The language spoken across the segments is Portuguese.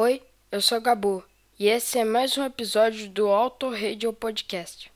Oi, eu sou Gabu e esse é mais um episódio do Auto Radio Podcast.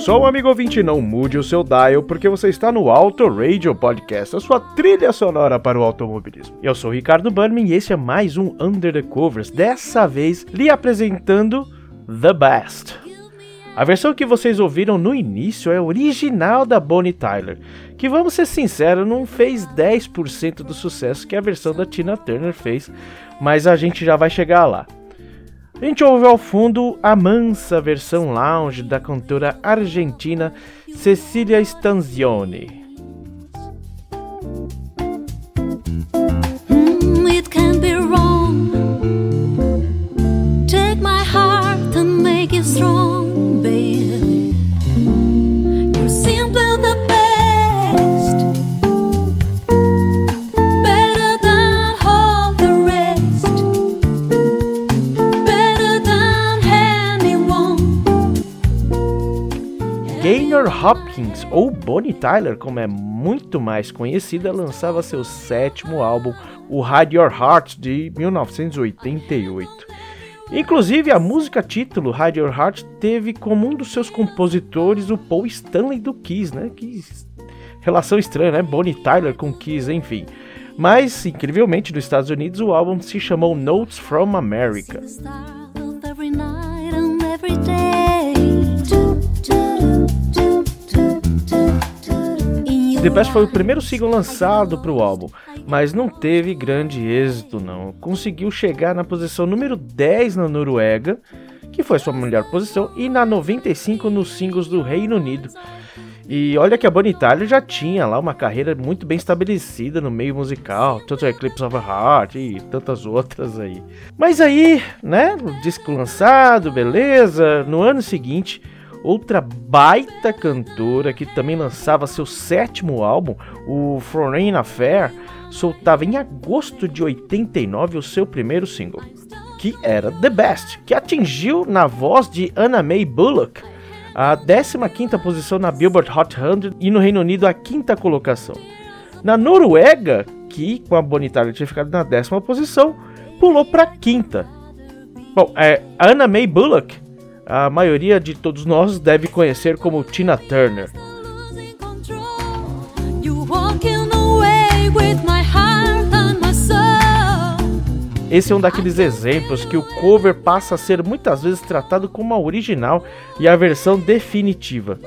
Som, amigo ouvinte, não mude o seu dial, porque você está no Auto Radio Podcast, a sua trilha sonora para o automobilismo. Eu sou Ricardo Bannerman e esse é mais um Under the Covers, dessa vez lhe apresentando The Best. A versão que vocês ouviram no início é original da Bonnie Tyler, que vamos ser sinceros, não fez 10% do sucesso que a versão da Tina Turner fez, mas a gente já vai chegar lá. A gente ouve ao fundo a mansa versão lounge da cantora argentina Cecilia Stanzioni. Ou Bonnie Tyler, como é muito mais conhecida, lançava seu sétimo álbum, o Hide Your Heart, de 1988. Inclusive, a música título, Hide Your Heart, teve como um dos seus compositores o Paul Stanley do Kiss, né? Que relação estranha, né? Bonnie Tyler com Kiss, enfim. Mas, incrivelmente, nos Estados Unidos, o álbum se chamou Notes from America. The Best foi o primeiro single lançado para o álbum, mas não teve grande êxito não. Conseguiu chegar na posição número 10 na Noruega, que foi sua melhor posição, e na 95 nos singles do Reino Unido. E olha que a Bonnie Tyler já tinha lá uma carreira muito bem estabelecida no meio musical, tanto Eclipse of a Heart e tantas outras aí. Mas aí, né, o disco lançado, beleza, no ano seguinte Outra baita cantora que também lançava seu sétimo álbum, o Foreign Affair, soltava em agosto de 89 o seu primeiro single, que era The Best, que atingiu na voz de Anna May Bullock a 15ª posição na Billboard Hot 100 e no Reino Unido a quinta colocação. Na Noruega, que com a Bonitara tinha ficado na décima posição, pulou para quinta. Bom, é, Anna May Bullock a maioria de todos nós deve conhecer como Tina Turner. Esse é um daqueles exemplos que o cover passa a ser muitas vezes tratado como a original e a versão definitiva.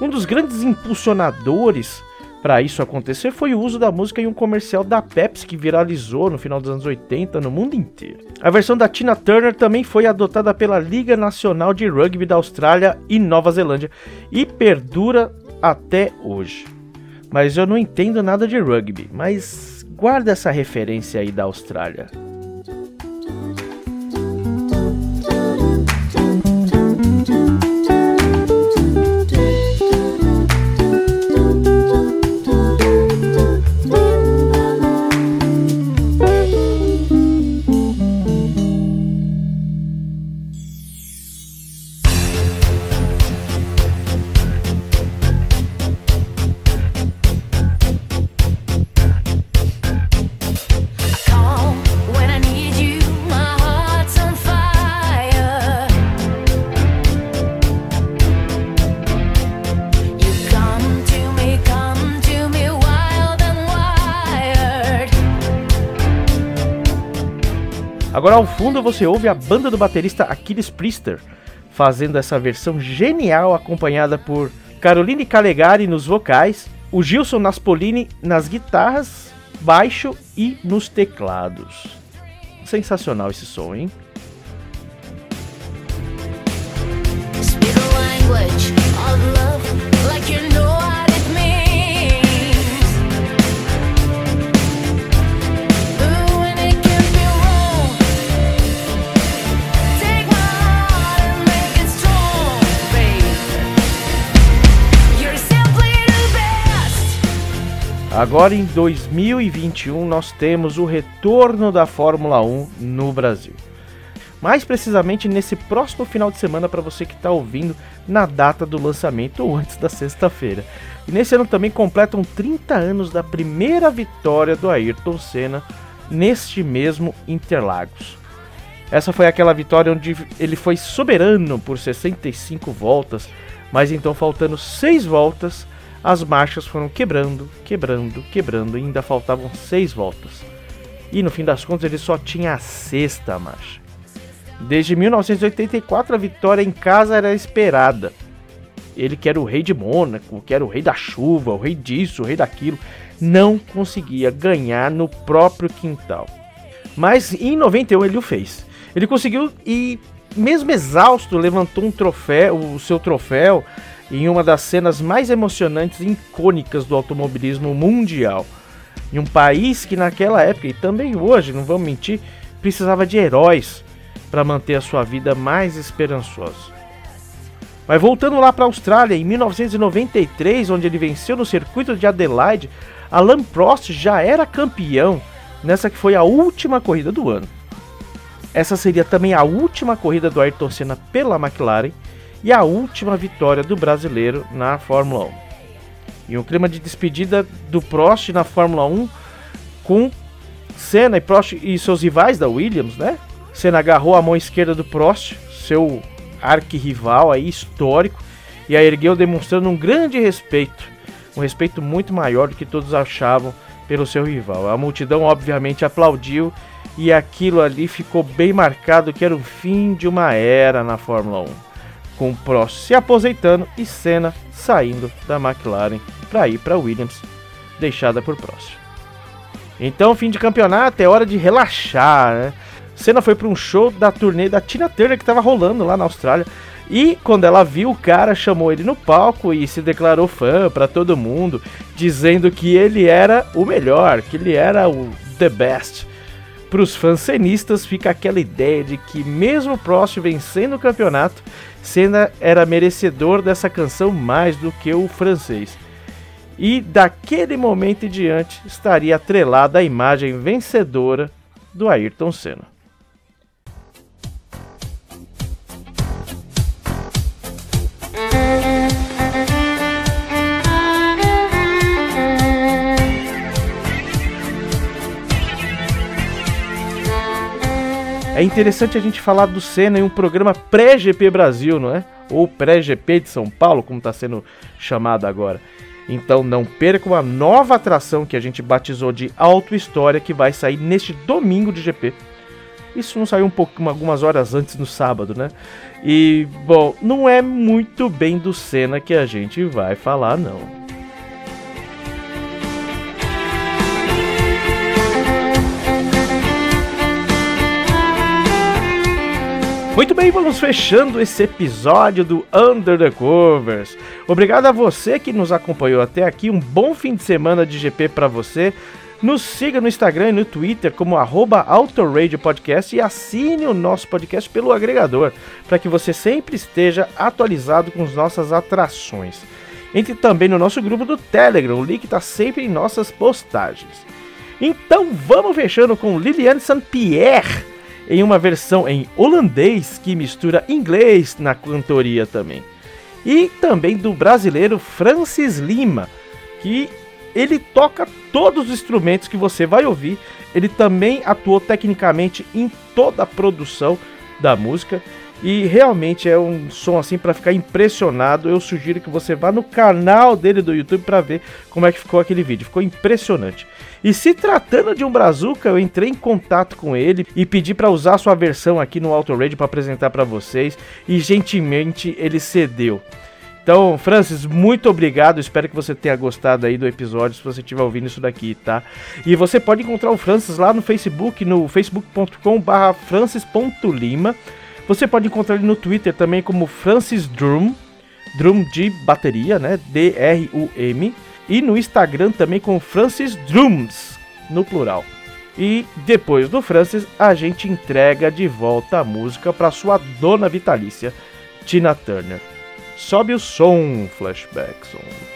Um dos grandes impulsionadores para isso acontecer foi o uso da música em um comercial da Pepsi que viralizou no final dos anos 80 no mundo inteiro. A versão da Tina Turner também foi adotada pela Liga Nacional de Rugby da Austrália e Nova Zelândia e perdura até hoje. Mas eu não entendo nada de rugby, mas guarda essa referência aí da Austrália. Agora ao fundo você ouve a banda do baterista Aquiles Priester fazendo essa versão genial acompanhada por Caroline Calegari nos vocais, o Gilson Naspolini nas guitarras, baixo e nos teclados. Sensacional esse som, hein? Speak a language of love like you know Agora em 2021 nós temos o retorno da Fórmula 1 no Brasil. Mais precisamente nesse próximo final de semana para você que está ouvindo na data do lançamento ou antes da sexta-feira. E nesse ano também completam 30 anos da primeira vitória do Ayrton Senna neste mesmo Interlagos. Essa foi aquela vitória onde ele foi soberano por 65 voltas, mas então faltando 6 voltas as marchas foram quebrando, quebrando, quebrando e ainda faltavam seis voltas. E no fim das contas ele só tinha a sexta marcha. Desde 1984 a vitória em casa era esperada. Ele que era o rei de Mônaco, que era o rei da chuva, o rei disso, o rei daquilo, não conseguia ganhar no próprio quintal. Mas em 91 ele o fez. Ele conseguiu e mesmo exausto levantou um troféu, o seu troféu em uma das cenas mais emocionantes e icônicas do automobilismo mundial. Em um país que naquela época e também hoje, não vamos mentir, precisava de heróis para manter a sua vida mais esperançosa. Mas voltando lá para a Austrália, em 1993, onde ele venceu no circuito de Adelaide, Alain Prost já era campeão nessa que foi a última corrida do ano. Essa seria também a última corrida do Ayrton Senna pela McLaren e a última vitória do brasileiro na Fórmula 1. E um clima de despedida do Prost na Fórmula 1 com Senna e Prost e seus rivais da Williams, né? Senna agarrou a mão esquerda do Prost, seu arquirrival aí histórico, e a ergueu demonstrando um grande respeito, um respeito muito maior do que todos achavam pelo seu rival. A multidão obviamente aplaudiu e aquilo ali ficou bem marcado que era o fim de uma era na Fórmula 1, com Prost se aposentando e Senna saindo da McLaren para ir para Williams, deixada por Prost. Então, fim de campeonato, é hora de relaxar, né? Senna foi para um show da turnê da Tina Turner que estava rolando lá na Austrália. E quando ela viu, o cara chamou ele no palco e se declarou fã para todo mundo, dizendo que ele era o melhor, que ele era o the best. Para os fãs cenistas fica aquela ideia de que mesmo Prost vencendo o campeonato, Senna era merecedor dessa canção mais do que o francês. E daquele momento em diante estaria atrelada a imagem vencedora do Ayrton Senna. É interessante a gente falar do Senna em um programa pré-GP Brasil, não é? Ou pré-GP de São Paulo, como está sendo chamado agora. Então não perca uma nova atração que a gente batizou de Auto História que vai sair neste domingo de GP. Isso não saiu um pouco, algumas horas antes no sábado, né? E bom, não é muito bem do Senna que a gente vai falar, não. Muito bem, vamos fechando esse episódio do Under the Covers. Obrigado a você que nos acompanhou até aqui. Um bom fim de semana de GP para você. Nos siga no Instagram e no Twitter como arroba Podcast e assine o nosso podcast pelo agregador para que você sempre esteja atualizado com as nossas atrações. Entre também no nosso grupo do Telegram, o link está sempre em nossas postagens. Então vamos fechando com Liliane Saint-Pierre em uma versão em holandês que mistura inglês na cantoria também. E também do brasileiro Francis Lima, que ele toca todos os instrumentos que você vai ouvir. Ele também atuou tecnicamente em toda a produção da música e realmente é um som assim para ficar impressionado. Eu sugiro que você vá no canal dele do YouTube para ver como é que ficou aquele vídeo. Ficou impressionante. E se tratando de um Brazuca, eu entrei em contato com ele e pedi para usar sua versão aqui no Auto Radio para apresentar para vocês e gentilmente ele cedeu. Então, Francis, muito obrigado. Espero que você tenha gostado aí do episódio, se você estiver ouvindo isso daqui, tá? E você pode encontrar o Francis lá no Facebook, no facebook.com/francis.lima. Você pode encontrar ele no Twitter também como Francis Drum, Drum de bateria, né? D R U M e no Instagram também com Francis Drums, no plural. E depois do Francis, a gente entrega de volta a música para sua dona vitalícia, Tina Turner. Sobe o som, Flashback Song.